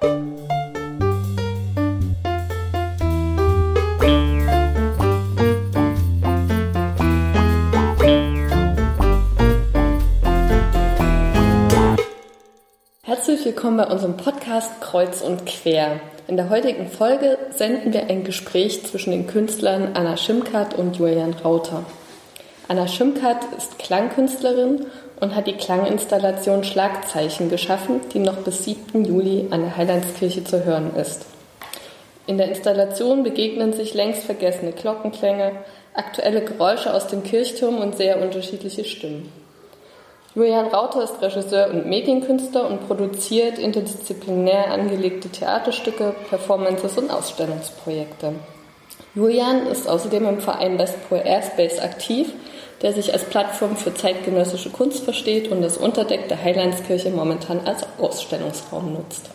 Herzlich willkommen bei unserem Podcast Kreuz und Quer. In der heutigen Folge senden wir ein Gespräch zwischen den Künstlern Anna Schimkat und Julian Rauter. Anna Schimkat ist Klangkünstlerin und hat die Klanginstallation Schlagzeichen geschaffen, die noch bis 7. Juli an der Heilandskirche zu hören ist. In der Installation begegnen sich längst vergessene Glockenklänge, aktuelle Geräusche aus dem Kirchturm und sehr unterschiedliche Stimmen. Julian Rauter ist Regisseur und Medienkünstler und produziert interdisziplinär angelegte Theaterstücke, Performances und Ausstellungsprojekte. Julian ist außerdem im Verein Westpol Airspace aktiv, der sich als Plattform für zeitgenössische Kunst versteht und das Unterdeck der Heilandskirche momentan als Ausstellungsraum nutzt.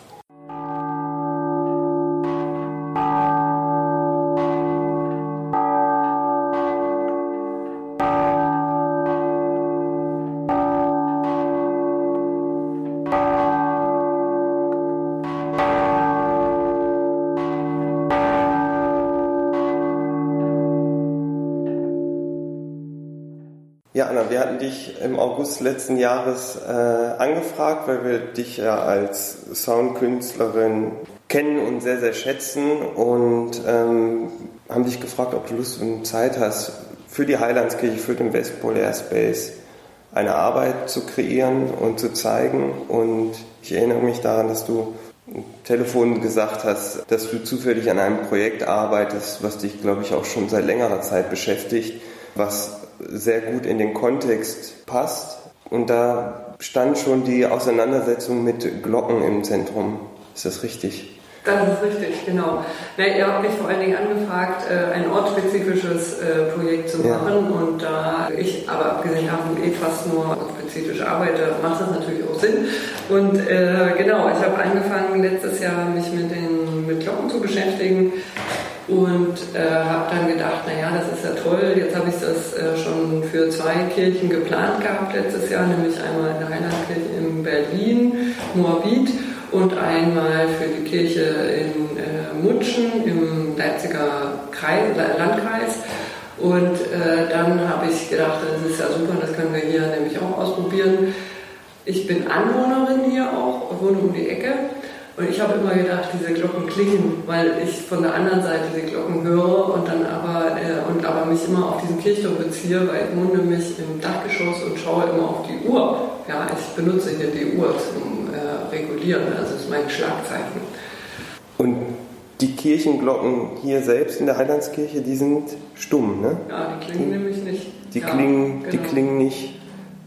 Wir hatten dich im August letzten Jahres äh, angefragt, weil wir dich ja als Soundkünstlerin kennen und sehr, sehr schätzen und ähm, haben dich gefragt, ob du Lust und Zeit hast, für die Heilandskirche, für den Westpol Airspace eine Arbeit zu kreieren und zu zeigen. Und ich erinnere mich daran, dass du am Telefon gesagt hast, dass du zufällig an einem Projekt arbeitest, was dich, glaube ich, auch schon seit längerer Zeit beschäftigt, was sehr gut in den Kontext passt. Und da stand schon die Auseinandersetzung mit Glocken im Zentrum. Ist das richtig? Das ist richtig, genau. Na, ihr habt mich vor allen Dingen angefragt, äh, ein ortsspezifisches äh, Projekt zu machen. Ja. Und da ich aber abgesehen davon eh fast nur ortsspezifisch arbeite, macht das natürlich auch Sinn. Und äh, genau, ich habe angefangen letztes Jahr mich mit den mit Glocken zu beschäftigen und äh, habe dann gedacht, naja, das ist ja toll, jetzt habe ich das äh, schon für zwei Kirchen geplant gehabt letztes Jahr, nämlich einmal in der Heilandskirche in Berlin, Moabit und einmal für die Kirche in äh, Mutschen im Leipziger Kreis, Landkreis. Und äh, dann habe ich gedacht, das ist ja super, das können wir hier nämlich auch ausprobieren. Ich bin Anwohnerin hier auch, wohne um die Ecke und ich habe immer gedacht, diese Glocken klingen, weil ich von der anderen Seite die Glocken höre und dann aber, äh, und aber mich immer auf diesen Kirchturm beziehe, weil ich wohne nämlich im Dachgeschoss und schaue immer auf die Uhr. Ja, ich benutze hier die Uhr zum äh, Regulieren, also das ist mein Schlagzeichen. Und die Kirchenglocken hier selbst in der Heilandskirche, die sind stumm, ne? Ja, die klingen nämlich nicht. Die, ja, klingen, genau. die klingen nicht.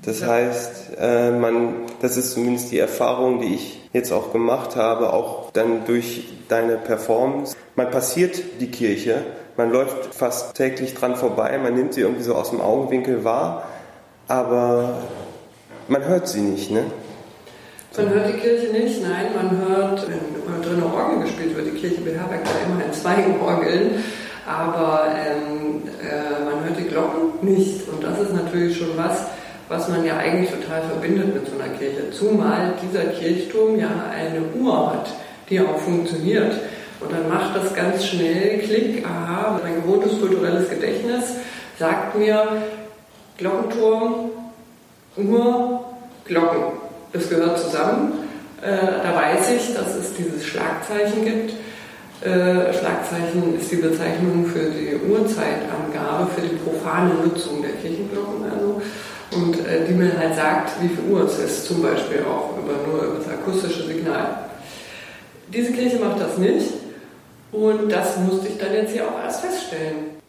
Das heißt, äh, man, das ist zumindest die Erfahrung, die ich jetzt auch gemacht habe, auch dann durch deine Performance. Man passiert die Kirche, man läuft fast täglich dran vorbei, man nimmt sie irgendwie so aus dem Augenwinkel wahr, aber man hört sie nicht, ne? Man hört die Kirche nicht, nein, man hört, wenn drin Orgel gespielt wird, die Kirche beherbergt ja immerhin zwei Orgeln, aber ähm, äh, man hört die Glocken nicht und das ist natürlich schon was, was man ja eigentlich total verbindet mit so einer Kirche. Zumal dieser Kirchturm ja eine Uhr hat, die auch funktioniert. Und dann macht das ganz schnell Klick, aha, mein gewohntes kulturelles Gedächtnis sagt mir, Glockenturm, Uhr, Glocken. Das gehört zusammen. Äh, da weiß ich, dass es dieses Schlagzeichen gibt. Äh, Schlagzeichen ist die Bezeichnung für die Uhrzeitangabe, für die profane Nutzung der Kirchenglocken. Also und äh, die mir halt sagt, wie viel Uhr es ist, zum Beispiel auch über, nur über das akustische Signal. Diese Kirche macht das nicht und das musste ich dann jetzt hier auch erst feststellen.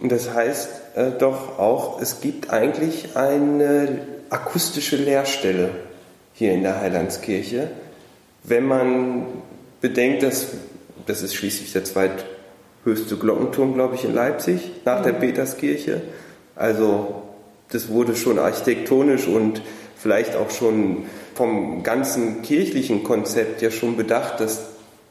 Das heißt äh, doch auch, es gibt eigentlich eine akustische Leerstelle hier in der Heilandskirche wenn man bedenkt, dass das ist schließlich der zweithöchste Glockenturm, glaube ich, in Leipzig, nach der. Peterskirche. Also das wurde schon architektonisch und vielleicht auch schon vom ganzen kirchlichen Konzept ja schon bedacht, dass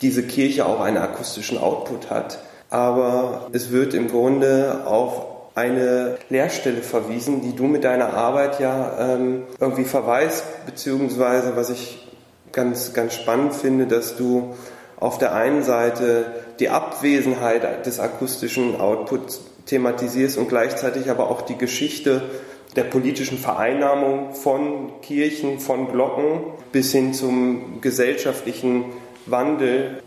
diese Kirche auch einen akustischen Output hat. aber es wird im Grunde auf eine Lehrstelle verwiesen, die du mit deiner Arbeit ja ähm, irgendwie verweist, beziehungsweise was ich ganz, ganz spannend finde, dass du auf der einen Seite die Abwesenheit des akustischen Outputs thematisierst und gleichzeitig aber auch die Geschichte der politischen Vereinnahmung von Kirchen, von Glocken bis hin zum gesellschaftlichen Wandel,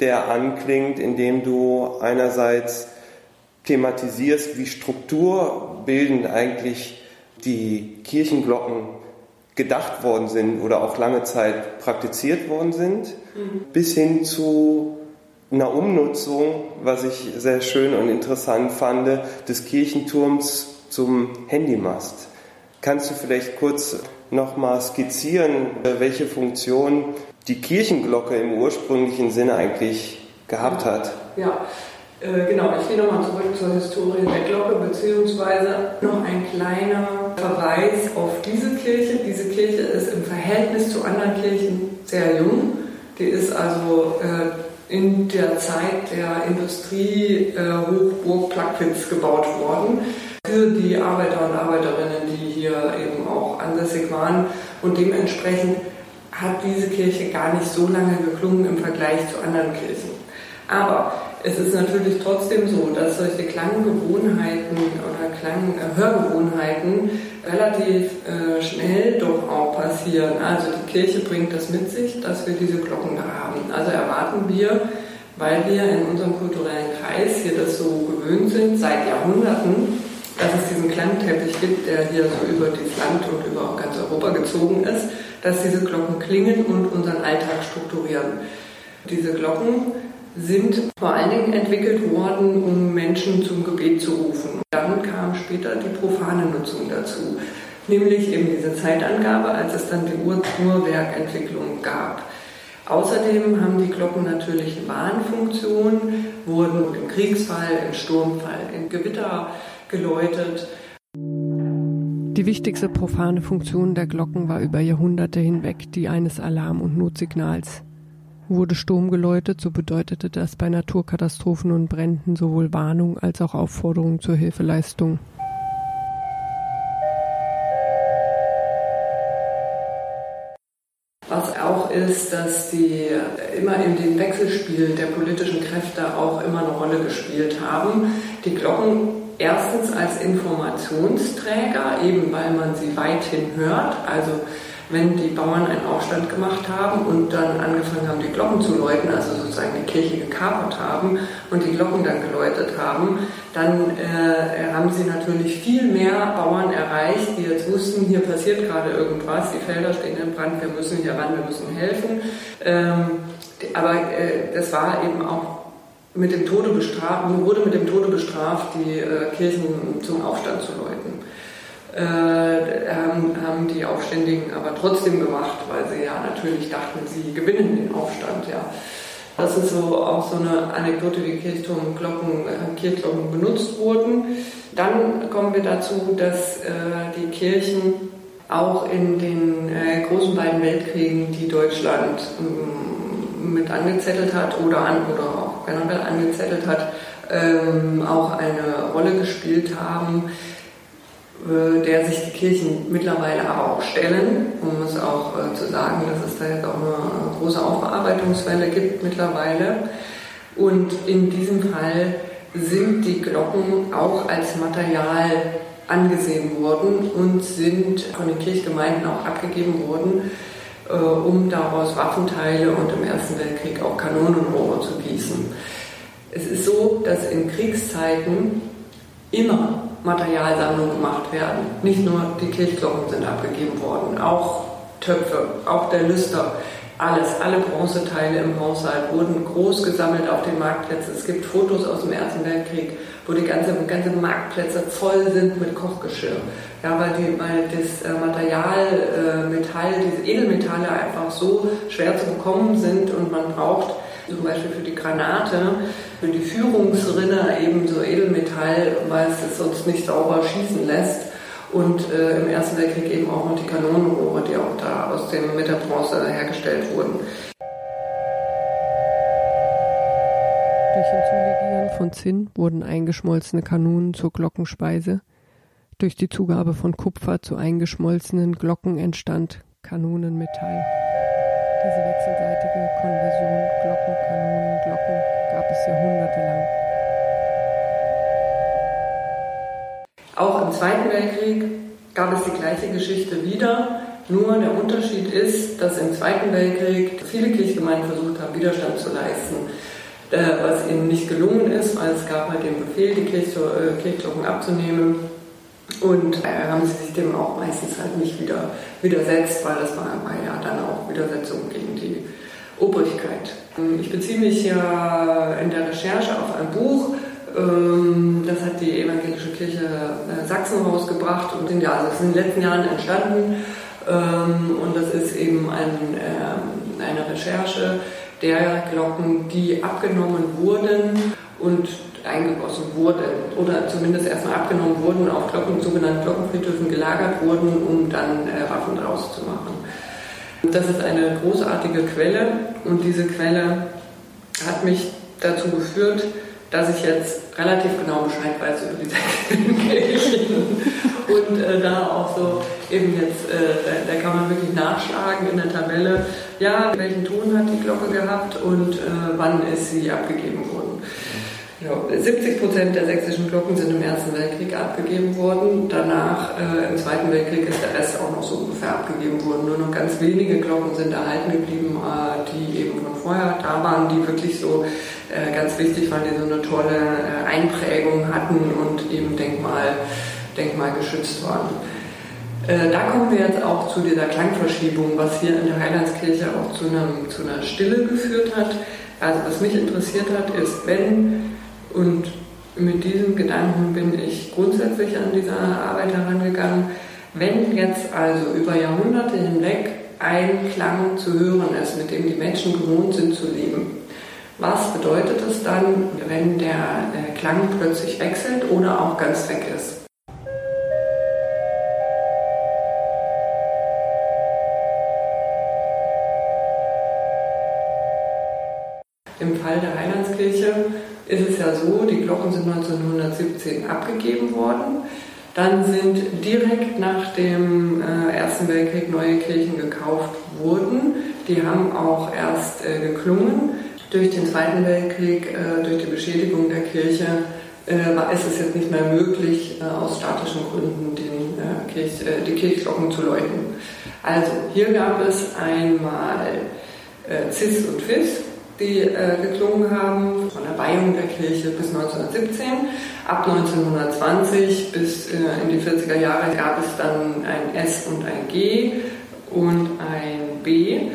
der anklingt, indem du einerseits thematisierst, wie strukturbildend eigentlich die Kirchenglocken gedacht worden sind oder auch lange Zeit praktiziert worden sind, mhm. bis hin zu einer Umnutzung, was ich sehr schön und interessant fand, des Kirchenturms zum Handymast. Kannst du vielleicht kurz nochmal skizzieren, welche Funktion die Kirchenglocke im ursprünglichen Sinne eigentlich gehabt hat? Ja, äh, genau, ich gehe nochmal zurück zur Historie der Glocke, beziehungsweise noch ein kleiner Verweis auf diese Kirche. Diese Kirche ist im Verhältnis zu anderen Kirchen sehr jung. Die ist also äh, in der Zeit der Industrie äh, Plagwitz gebaut worden für die Arbeiter und Arbeiterinnen, die hier eben auch ansässig waren. Und dementsprechend hat diese Kirche gar nicht so lange geklungen im Vergleich zu anderen Kirchen. Aber es ist natürlich trotzdem so, dass solche Klanggewohnheiten oder Klanghörgewohnheiten relativ äh, schnell doch auch passieren. Also die Kirche bringt das mit sich, dass wir diese Glocken da haben. Also erwarten wir, weil wir in unserem kulturellen Kreis hier das so gewöhnt sind, seit Jahrhunderten, dass es diesen Klangteppich gibt, der hier so über das Land und über auch ganz Europa gezogen ist, dass diese Glocken klingen und unseren Alltag strukturieren. Diese Glocken sind vor allen Dingen entwickelt worden, um Menschen zum Gebet zu rufen. Dann kam später die profane Nutzung dazu, nämlich eben diese Zeitangabe, als es dann die Uhrwerkentwicklung gab. Außerdem haben die Glocken natürlich eine Warnfunktion, wurden im Kriegsfall, im Sturmfall, im Gewitter geläutet. Die wichtigste profane Funktion der Glocken war über Jahrhunderte hinweg die eines Alarm- und Notsignals. Wurde Sturm geläutet, so bedeutete das bei Naturkatastrophen und Bränden sowohl Warnung als auch Aufforderung zur Hilfeleistung. Was auch ist, dass die immer in dem Wechselspiel der politischen Kräfte auch immer eine Rolle gespielt haben. Die Glocken erstens als Informationsträger, eben weil man sie weithin hört. Also wenn die Bauern einen Aufstand gemacht haben und dann angefangen haben, die Glocken zu läuten, also sozusagen die Kirche gekapert haben und die Glocken dann geläutet haben, dann äh, haben sie natürlich viel mehr Bauern erreicht, die jetzt wussten, hier passiert gerade irgendwas, die Felder stehen in Brand, wir müssen hier ran, wir müssen helfen. Ähm, aber äh, das war eben auch mit dem Tode bestraft, wurde mit dem Tode bestraft, die äh, Kirchen zum Aufstand zu läuten. Äh, haben, haben, die Aufständigen aber trotzdem gemacht, weil sie ja natürlich dachten, sie gewinnen den Aufstand. Ja. Das ist so auch so eine Anekdote, wie Kirchturmglocken, äh, benutzt wurden. Dann kommen wir dazu, dass äh, die Kirchen auch in den äh, großen beiden Weltkriegen, die Deutschland ähm, mit angezettelt hat oder, an, oder auch generell angezettelt hat, ähm, auch eine Rolle gespielt haben, der sich die Kirchen mittlerweile aber auch stellen, um es auch äh, zu sagen, dass es da jetzt auch eine große Aufbearbeitungswelle gibt mittlerweile. Und in diesem Fall sind die Glocken auch als Material angesehen worden und sind von den Kirchgemeinden auch abgegeben worden, äh, um daraus Waffenteile und im Ersten Weltkrieg auch Kanonenrohre zu gießen. Es ist so, dass in Kriegszeiten immer Materialsammlungen gemacht werden. Nicht nur die Kirchglocken sind abgegeben worden, auch Töpfe, auch der Lüster, alles, alle Bronzeteile im Haushalt wurden groß gesammelt auf den Marktplätzen. Es gibt Fotos aus dem Ersten Weltkrieg, wo die ganze, ganze Marktplätze voll sind mit Kochgeschirr. Ja, weil, die, weil das äh, Material, äh, Metall, diese Edelmetalle einfach so schwer zu bekommen sind und man braucht zum Beispiel für die Granate, für die Führungsrinne eben so Edelmetall, weil es es sonst nicht sauber schießen lässt. Und äh, im Ersten Weltkrieg eben auch noch die Kanonenrohre, die auch da aus dem mit der Bronze hergestellt wurden. Kirchenzulegieren von Zinn wurden eingeschmolzene Kanonen zur Glockenspeise. Durch die Zugabe von Kupfer zu eingeschmolzenen Glocken entstand Kanonenmetall. Diese wechselseitige Konversion Glocken, Kanonen, Glocken gab es jahrhundertelang. Auch im Zweiten Weltkrieg gab es die gleiche Geschichte wieder. Nur der Unterschied ist, dass im Zweiten Weltkrieg viele Kirchgemeinden versucht haben, Widerstand zu leisten, äh, was ihnen nicht gelungen ist, weil es gab halt den Befehl, die äh, Kirchglocken abzunehmen. Und äh, haben sie sich dem auch meistens halt nicht wieder widersetzt, weil das war, war ja dann auch Widersetzung gegen die Obrigkeit. Ich beziehe mich ja in der Recherche auf ein Buch, ähm, das hat die Evangelische Kirche Sachsen rausgebracht und sind ja, also ist in den letzten Jahren entstanden. Ähm, und das ist eben ein, ähm, eine Recherche der Glocken, die abgenommen wurden und eingegossen wurden oder zumindest erstmal abgenommen wurden, auf Glocken, sogenannten Glockenfriedhöfen gelagert wurden, um dann äh, Waffen draus zu machen. Das ist eine großartige Quelle und diese Quelle hat mich dazu geführt, dass ich jetzt relativ genau Bescheid weiß über die Kirchen und äh, da auch so eben jetzt, äh, da, kann man wirklich nachschlagen in der Tabelle, ja, welchen Ton hat die Glocke gehabt und äh, wann ist sie abgegeben worden. Ja, 70 Prozent der sächsischen Glocken sind im Ersten Weltkrieg abgegeben worden. Danach, äh, im Zweiten Weltkrieg, ist der Rest auch noch so ungefähr abgegeben worden. Nur noch ganz wenige Glocken sind erhalten geblieben, äh, die eben von vorher da waren, die wirklich so äh, ganz wichtig waren, die so eine tolle äh, Einprägung hatten und eben Denkmal, Denkmal geschützt waren. Äh, da kommen wir jetzt auch zu dieser Klangverschiebung, was hier in der Heilandskirche auch zu, einem, zu einer Stille geführt hat. Also was mich interessiert hat, ist, wenn und mit diesem Gedanken bin ich grundsätzlich an diese Arbeit herangegangen. Wenn jetzt also über Jahrhunderte hinweg ein Klang zu hören ist, mit dem die Menschen gewohnt sind zu leben, was bedeutet es dann, wenn der Klang plötzlich wechselt oder auch ganz weg ist? Im Fall der ist es ja so, die Glocken sind 1917 abgegeben worden. Dann sind direkt nach dem äh, Ersten Weltkrieg neue Kirchen gekauft worden. Die haben auch erst äh, geklungen. Durch den Zweiten Weltkrieg, äh, durch die Beschädigung der Kirche, äh, ist es jetzt nicht mehr möglich, äh, aus statischen Gründen den, äh, Kirch, die Kirchglocken zu läuten. Also hier gab es einmal Cis und Fis, die äh, geklungen haben, von der Weihung der Kirche bis 1917. Ab 1920 bis äh, in die 40er Jahre gab es dann ein S und ein G und ein B.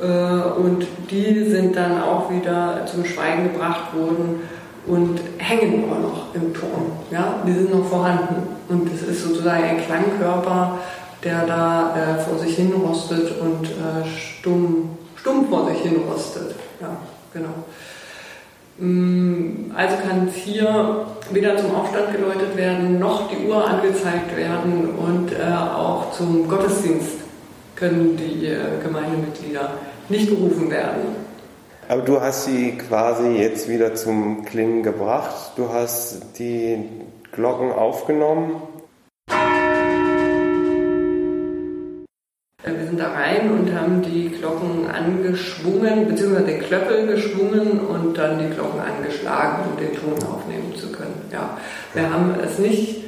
Äh, und die sind dann auch wieder zum Schweigen gebracht worden und hängen immer noch im Ton. Ja? Die sind noch vorhanden. Und es ist sozusagen ein Klangkörper, der da äh, vor sich hin rostet und äh, stumm, stumm vor sich hin rostet ja, genau. Mm, also kann hier weder zum Aufstand geläutet werden, noch die Uhr angezeigt werden und äh, auch zum Gottesdienst können die äh, Gemeindemitglieder nicht berufen werden. Aber du hast sie quasi jetzt wieder zum Klingen gebracht. Du hast die Glocken aufgenommen Wir sind da rein und haben die Glocken angeschwungen, beziehungsweise den Klöppel geschwungen und dann die Glocken angeschlagen, um den Ton aufnehmen zu können. Ja. Wir haben es nicht,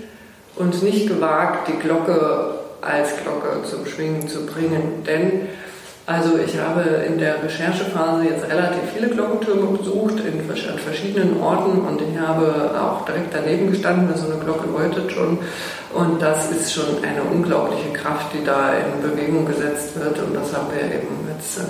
uns nicht gewagt, die Glocke als Glocke zum Schwingen zu bringen, denn also ich habe in der Recherchephase jetzt relativ viele Glockentürme besucht in, an verschiedenen Orten und ich habe auch direkt daneben gestanden, so eine Glocke läutet schon und das ist schon eine unglaubliche Kraft, die da in Bewegung gesetzt wird und das haben wir eben jetzt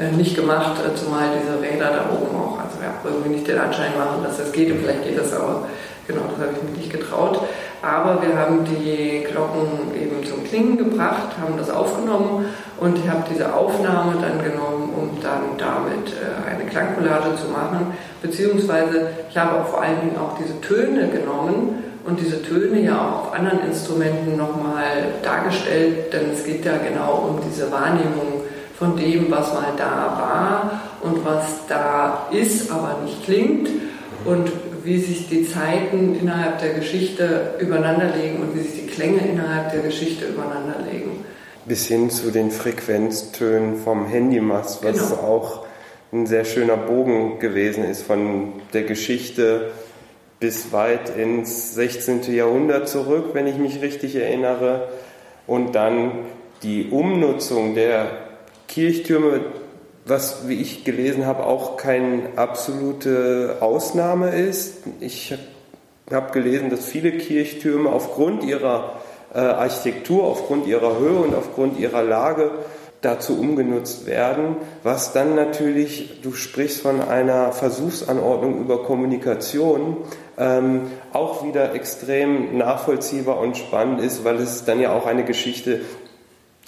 äh, nicht gemacht, äh, zumal diese Räder da oben auch, also ja, irgendwie nicht den Anschein machen, dass das geht und vielleicht geht das aber, genau, das habe ich mir nicht getraut. Aber wir haben die Glocken eben zum Klingen gebracht, haben das aufgenommen und ich habe diese Aufnahme dann genommen, um dann damit äh, eine Klangcollage zu machen. Beziehungsweise ich habe auch vor allen Dingen auch diese Töne genommen und diese Töne ja auch auf anderen Instrumenten nochmal dargestellt, denn es geht ja genau um diese Wahrnehmung von dem, was mal da war und was da ist, aber nicht klingt und wie sich die Zeiten innerhalb der Geschichte übereinanderlegen und wie sich die Klänge innerhalb der Geschichte übereinanderlegen. Bis hin zu den Frequenztönen vom Handymast, was genau. auch ein sehr schöner Bogen gewesen ist von der Geschichte bis weit ins 16. Jahrhundert zurück, wenn ich mich richtig erinnere. Und dann die Umnutzung der Kirchtürme, was, wie ich gelesen habe, auch keine absolute Ausnahme ist. Ich habe gelesen, dass viele Kirchtürme aufgrund ihrer äh, Architektur, aufgrund ihrer Höhe und aufgrund ihrer Lage dazu umgenutzt werden, was dann natürlich, du sprichst von einer Versuchsanordnung über Kommunikation, ähm, auch wieder extrem nachvollziehbar und spannend ist, weil es dann ja auch eine Geschichte,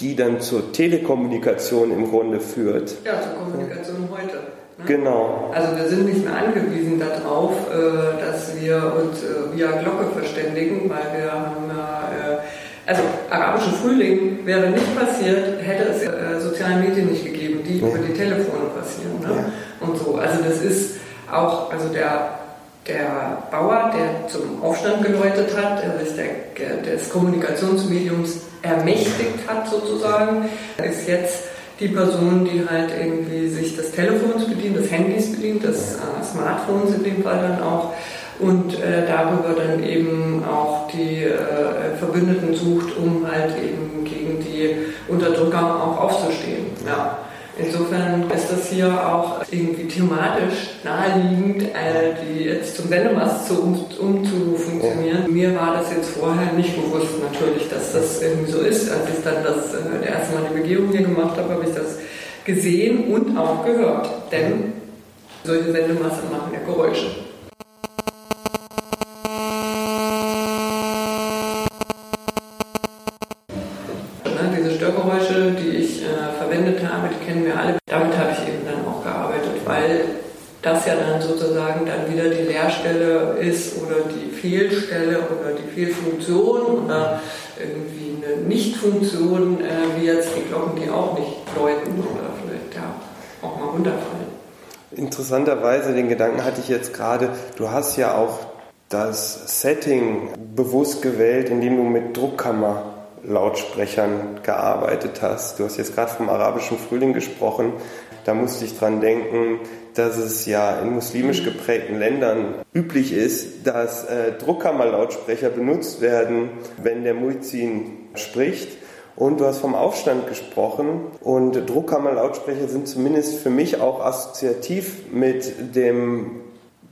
die dann zur Telekommunikation im Grunde führt. Ja, zur Kommunikation heute. Ne? Genau. Also wir sind nicht mehr angewiesen darauf, äh, dass wir uns äh, via Glocke verständigen, weil wir haben ja, äh, also arabische Frühling wäre nicht passiert, hätte es äh, soziale Medien nicht gegeben, die ja. über die Telefone passieren. Ne? Ja. Und so. Also das ist auch, also der der Bauer, der zum Aufstand geläutet hat, der sich der, des Kommunikationsmediums ermächtigt hat sozusagen, ist jetzt die Person, die halt irgendwie sich des Telefons bedient, des Handys bedient, des äh, Smartphones in dem Fall dann auch und äh, darüber dann eben auch die äh, Verbündeten sucht, um halt eben gegen die Unterdrücker auch aufzustehen. Ja. Insofern ist das hier auch irgendwie thematisch naheliegend, äh, die jetzt zum Sendemast zu, um, umzufunktionieren. Mir war das jetzt vorher nicht bewusst natürlich, dass das irgendwie so ist. Als ich dann das äh, erste Mal die Begehung hier gemacht habe, habe ich das gesehen und auch gehört. Denn solche Sendemasten machen ja Geräusche. Das ja dann sozusagen dann wieder die Leerstelle ist oder die Fehlstelle oder die Fehlfunktion oder irgendwie eine Nichtfunktion, äh, wie jetzt die Glocken, die auch nicht läuten oder vielleicht ja auch mal runterfallen. Interessanterweise, den Gedanken hatte ich jetzt gerade, du hast ja auch das Setting bewusst gewählt, indem du mit Druckkammerlautsprechern gearbeitet hast. Du hast jetzt gerade vom arabischen Frühling gesprochen. Da musste ich dran denken, dass es ja in muslimisch geprägten Ländern üblich ist, dass äh, Druckkammerlautsprecher benutzt werden, wenn der Muizin spricht. Und du hast vom Aufstand gesprochen und Druckkammerlautsprecher sind zumindest für mich auch assoziativ mit dem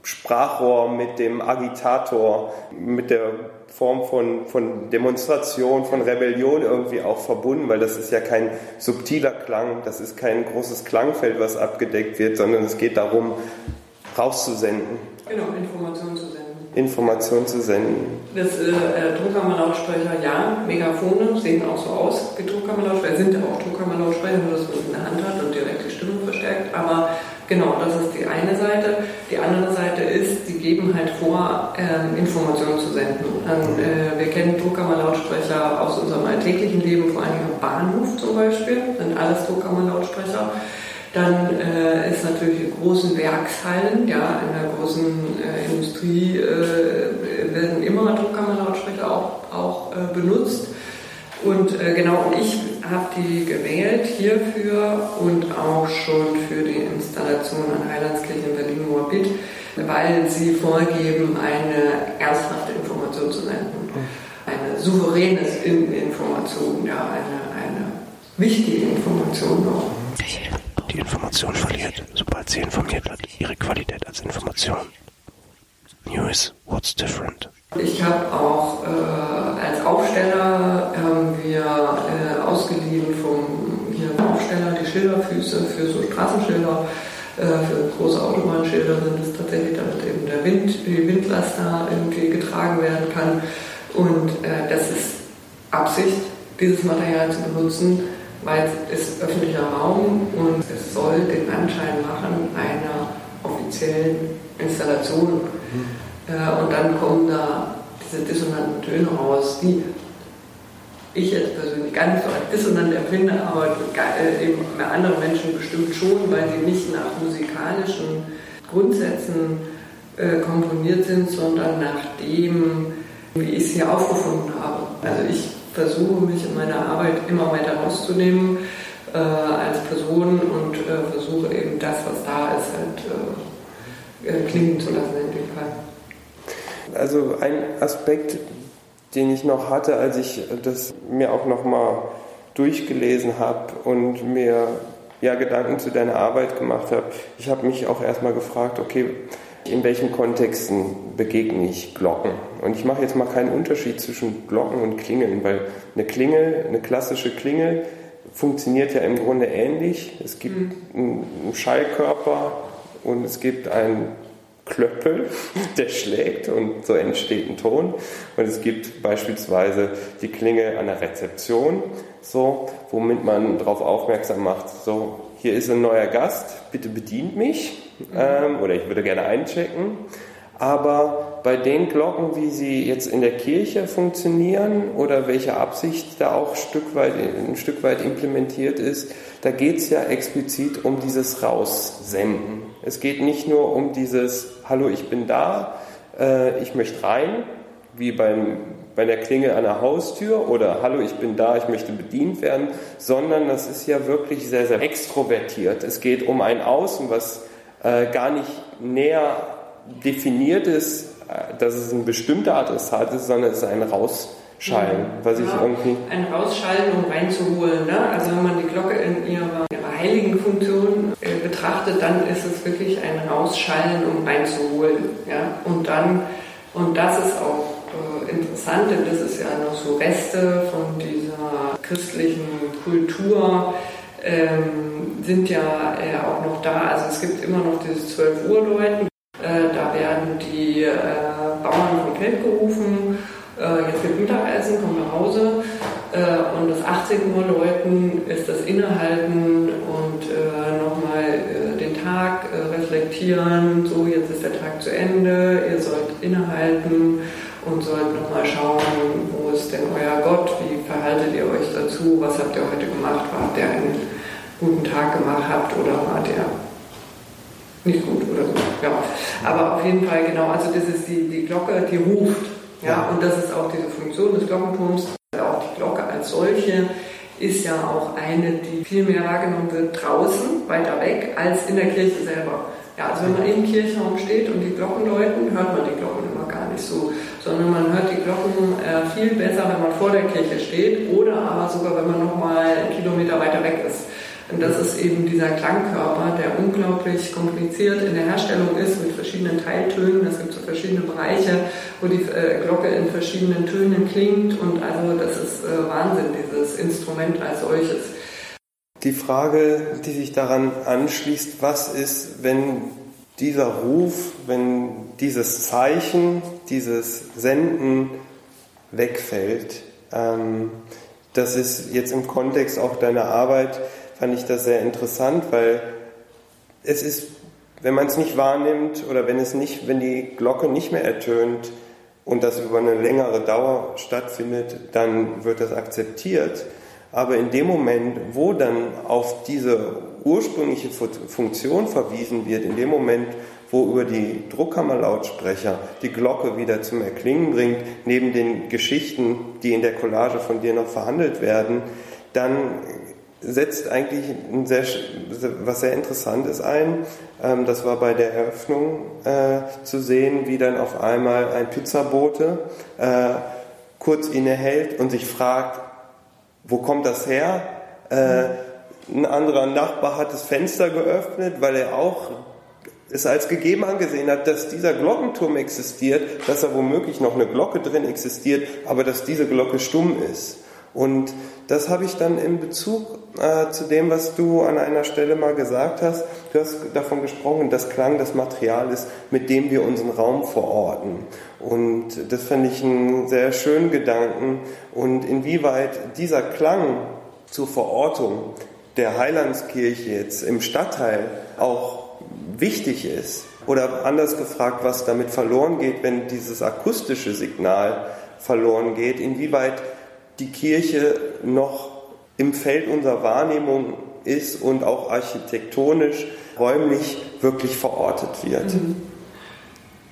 Sprachrohr, mit dem Agitator, mit der Form von, von Demonstration, von Rebellion irgendwie auch verbunden, weil das ist ja kein subtiler Klang, das ist kein großes Klangfeld, was abgedeckt wird, sondern es geht darum, rauszusenden. Genau, Informationen zu senden. Informationen zu senden. Das äh, Druckkammerlautsprecher, ja, Megafone sehen auch so aus wie Druckkammerlautsprecher, sind auch Druckkammerlautsprecher, nur dass man es in der Hand hat und direkt die Stimme verstärkt, aber Genau, das ist die eine Seite. Die andere Seite ist, sie geben halt vor, ähm, Informationen zu senden. Ähm, äh, wir kennen Druckkammerlautsprecher aus unserem alltäglichen Leben, vor allem am Bahnhof zum Beispiel, sind alles Druckkammerlautsprecher. Dann äh, ist natürlich in großen Werkshallen, ja, in der großen äh, Industrie äh, werden immer Druckkammerlautsprecher auch, auch äh, benutzt. Und äh, genau, ich habe die gewählt hierfür und auch schon für die Installation an Heilandskirche in Berlin-Moabit, weil sie vorgeben, eine ernsthafte Information zu senden. Eine souveräne Information, ja, eine, eine wichtige Information auch. Die Information verliert, sobald sie informiert hat, ihre Qualität als Information. News, what's different? Ich habe auch äh, als Aufsteller haben wir äh, ausgeliehen vom hier Aufsteller die Schilderfüße für so Straßenschilder, äh, für große Autobahnschilder sind es tatsächlich, damit eben der Wind, die Windlast da irgendwie getragen werden kann. Und äh, das ist Absicht, dieses Material zu benutzen, weil es ist öffentlicher Raum und es soll den Anschein machen einer offiziellen Installation. Mhm. Äh, und dann kommen da diese dissonanten Töne raus, die ich jetzt persönlich gar nicht so als dissonant empfinde, aber äh, eben andere Menschen bestimmt schon, weil sie nicht nach musikalischen Grundsätzen äh, komponiert sind, sondern nach dem, wie ich sie aufgefunden habe. Also ich versuche mich in meiner Arbeit immer weiter rauszunehmen äh, als Person und äh, versuche eben das, was da ist, halt äh, klingen zu lassen in dem Fall. Also ein Aspekt, den ich noch hatte, als ich das mir auch nochmal durchgelesen habe und mir ja Gedanken zu deiner Arbeit gemacht habe. Ich habe mich auch erstmal gefragt, okay, in welchen Kontexten begegne ich Glocken? Und ich mache jetzt mal keinen Unterschied zwischen Glocken und Klingeln, weil eine Klingel, eine klassische Klingel funktioniert ja im Grunde ähnlich. Es gibt mhm. einen Schallkörper und es gibt einen Klöppel, der schlägt und so entsteht ein Ton. Und es gibt beispielsweise die Klingel an der Rezeption, so, womit man darauf aufmerksam macht, so, hier ist ein neuer Gast, bitte bedient mich ähm, oder ich würde gerne einchecken. Aber bei den Glocken, wie sie jetzt in der Kirche funktionieren oder welche Absicht da auch ein Stück weit, ein Stück weit implementiert ist, da geht es ja explizit um dieses Raussenden. Es geht nicht nur um dieses Hallo, ich bin da, äh, ich möchte rein, wie beim, bei der Klingel an der Haustür oder Hallo, ich bin da, ich möchte bedient werden, sondern das ist ja wirklich sehr, sehr extrovertiert. Es geht um ein Außen, was äh, gar nicht näher definiert ist, dass es eine bestimmte Adressat ist, sondern es ist ein Rausschallen, was ich ja, irgendwie... Ein Rausschallen, um reinzuholen. Ne? Also wenn man die Glocke in ihrer, ihrer heiligen Funktion äh, betrachtet, dann ist es wirklich ein Rausschallen, um reinzuholen. Ja? Und dann, und das ist auch äh, interessant, denn das ist ja noch so Reste von dieser christlichen Kultur, ähm, sind ja äh, auch noch da. Also es gibt immer noch dieses 12 Uhr Läuten. Äh, da werden die äh, Bauern vom Feld gerufen. Äh, jetzt gibt Mittagessen, kommen nach Hause. Äh, und das 18 Uhr Läuten ist das Innehalten und äh, nochmal den Tag reflektieren. So, jetzt ist der Tag zu Ende. Ihr sollt innehalten und sollt nochmal schauen, wo ist denn euer Gott, wie verhaltet ihr euch dazu, was habt ihr heute gemacht, habt ihr einen guten Tag gemacht habt oder wart ihr nicht gut oder so. Ja. Aber auf jeden Fall genau, also das ist die, die Glocke, die ruft. Ja, ja. Und das ist auch diese Funktion des Glockenturms. Auch die Glocke als solche ist ja auch eine, die viel mehr wahrgenommen wird draußen, weiter weg, als in der Kirche selber. Ja, also wenn man im Kirchraum steht und die Glocken läuten, hört man die Glocken immer gar nicht so, sondern man hört die Glocken äh, viel besser, wenn man vor der Kirche steht oder aber sogar, wenn man nochmal einen Kilometer weiter weg ist. Und das ist eben dieser Klangkörper, der unglaublich kompliziert in der Herstellung ist mit verschiedenen Teiltönen. Es gibt so verschiedene Bereiche, wo die äh, Glocke in verschiedenen Tönen klingt. Und also das ist äh, Wahnsinn, dieses Instrument als solches. Die Frage, die sich daran anschließt, was ist, wenn dieser Ruf, wenn dieses Zeichen, dieses Senden wegfällt? Ähm, das ist jetzt im Kontext auch deiner Arbeit fand ich das sehr interessant, weil es ist, wenn man es nicht wahrnimmt oder wenn es nicht, wenn die Glocke nicht mehr ertönt und das über eine längere Dauer stattfindet, dann wird das akzeptiert. Aber in dem Moment, wo dann auf diese ursprüngliche Funktion verwiesen wird, in dem Moment, wo über die Druckkammerlautsprecher die Glocke wieder zum Erklingen bringt, neben den Geschichten, die in der Collage von dir noch verhandelt werden, dann setzt eigentlich ein sehr, was sehr Interessantes ein. Ähm, das war bei der Eröffnung äh, zu sehen, wie dann auf einmal ein Pizzabote äh, kurz innehält und sich fragt, wo kommt das her? Äh, ein anderer Nachbar hat das Fenster geöffnet, weil er auch es als gegeben angesehen hat, dass dieser Glockenturm existiert, dass da womöglich noch eine Glocke drin existiert, aber dass diese Glocke stumm ist. Und das habe ich dann in Bezug äh, zu dem, was du an einer Stelle mal gesagt hast. Du hast davon gesprochen, dass Klang das Material ist, mit dem wir unseren Raum verorten. Und das fand ich einen sehr schönen Gedanken. Und inwieweit dieser Klang zur Verortung der Heilandskirche jetzt im Stadtteil auch wichtig ist. Oder anders gefragt, was damit verloren geht, wenn dieses akustische Signal verloren geht, inwieweit die Kirche noch im Feld unserer Wahrnehmung ist und auch architektonisch, räumlich wirklich verortet wird. Mhm.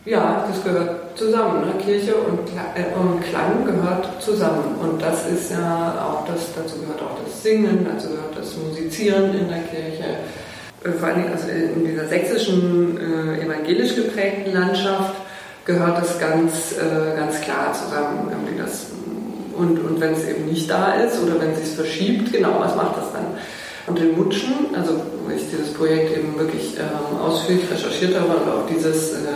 Ja, das gehört zusammen. Ne? Kirche und, äh, und Klang gehört zusammen. Und das ist ja auch das, dazu gehört auch das Singen, dazu gehört das Musizieren in der Kirche. Äh, vor allem also in dieser sächsischen äh, evangelisch geprägten Landschaft gehört das ganz, äh, ganz klar zusammen. Das, und und wenn es eben nicht da ist oder wenn es sich verschiebt, genau, was macht das dann? Und in Mutschen, also wo ich dieses Projekt eben wirklich ähm, ausführlich recherchiert habe und auch dieses äh,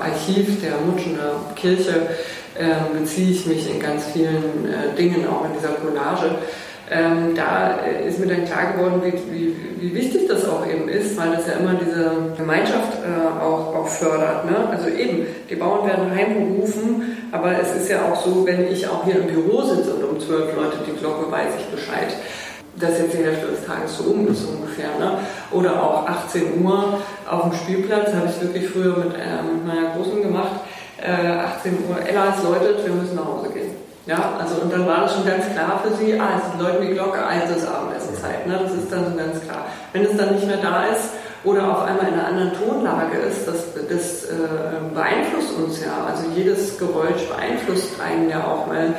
Archiv der Mutschener Kirche äh, beziehe ich mich in ganz vielen äh, Dingen, auch in dieser Collage. Ähm, da ist mir dann klar geworden, wie, wie, wie, wichtig das auch eben ist, weil das ja immer diese Gemeinschaft äh, auch, auch fördert. Ne? Also eben, die Bauern werden heimgerufen, aber es ist ja auch so, wenn ich auch hier im Büro sitze und um zwölf Leute die Glocke weiß ich Bescheid dass jetzt die Hälfte des Tages so um ist ungefähr. Ne? Oder auch 18 Uhr auf dem Spielplatz, habe ich wirklich früher mit, äh, mit meiner Großen gemacht. Äh, 18 Uhr, Ella, es läutet, wir müssen nach Hause gehen. Ja, also und dann war das schon ganz klar für sie, ah, es läutet die Glocke, also ist Abendessenszeit. Ne? Das ist dann so ganz klar. Wenn es dann nicht mehr da ist oder auf einmal in einer anderen Tonlage ist, das, das äh, beeinflusst uns ja. Also jedes Geräusch beeinflusst einen ja auch mal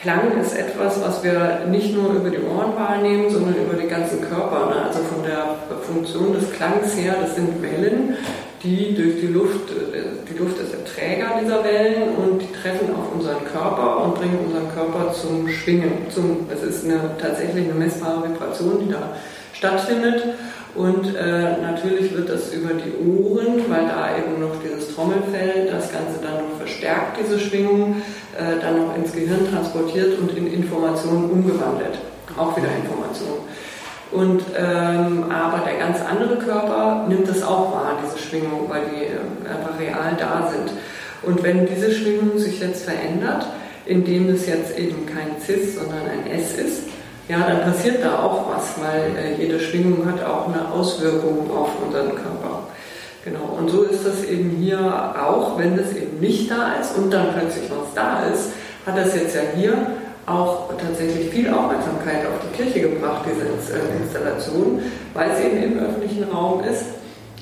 Klang ist etwas, was wir nicht nur über die Ohren wahrnehmen, sondern über den ganzen Körper. Ne? Also von der Funktion des Klangs her, das sind Wellen, die durch die Luft, äh, die Luft ist der Träger dieser Wellen und die treffen auf unseren Körper und bringen unseren Körper zum Schwingen. Zum, es ist eine, tatsächlich eine messbare Vibration, die da stattfindet. Und äh, natürlich wird das über die Ohren, weil da eben noch dieses Trommelfell das Ganze dann noch verstärkt, diese Schwingung, äh, dann noch ins Gehirn transportiert und in Informationen umgewandelt. Auch wieder Information. Und, ähm, aber der ganz andere Körper nimmt das auch wahr, diese Schwingung, weil die äh, einfach real da sind. Und wenn diese Schwingung sich jetzt verändert, indem es jetzt eben kein Cis, sondern ein S ist, ja, dann passiert da auch was, weil äh, jede Schwingung hat auch eine Auswirkung auf unseren Körper. Genau, und so ist das eben hier auch, wenn das eben nicht da ist und dann plötzlich was da ist, hat das jetzt ja hier auch tatsächlich viel Aufmerksamkeit auf die Kirche gebracht, diese äh, Installation, weil es eben im öffentlichen Raum ist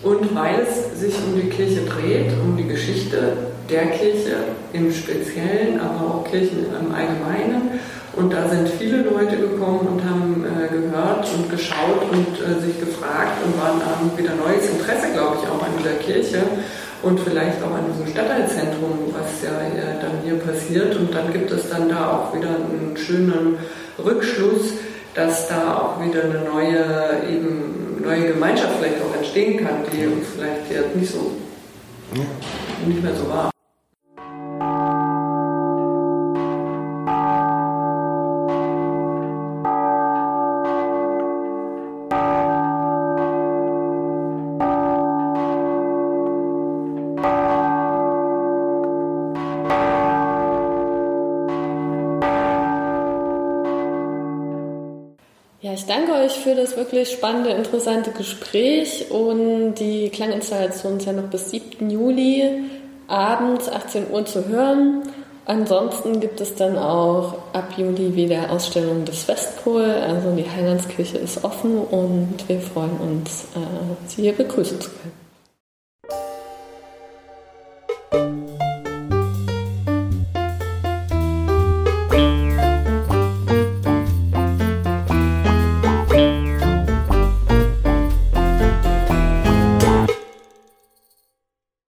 und weil es sich um die Kirche dreht, um die Geschichte der Kirche im Speziellen, aber auch Kirchen im Allgemeinen. Und da sind viele Leute gekommen und haben äh, gehört und geschaut und äh, sich gefragt und waren haben wieder neues Interesse, glaube ich, auch an dieser Kirche und vielleicht auch an diesem Stadtteilzentrum, was ja dann hier passiert. Und dann gibt es dann da auch wieder einen schönen Rückschluss, dass da auch wieder eine neue, eben neue Gemeinschaft vielleicht auch entstehen kann, die vielleicht jetzt nicht so nicht mehr so war. Ich danke euch für das wirklich spannende, interessante Gespräch und die Klanginstallation ist ja noch bis 7. Juli abends 18 Uhr zu hören. Ansonsten gibt es dann auch ab Juli wieder Ausstellungen des Westpol. Also die Heilandskirche ist offen und wir freuen uns, äh, Sie hier begrüßen zu können.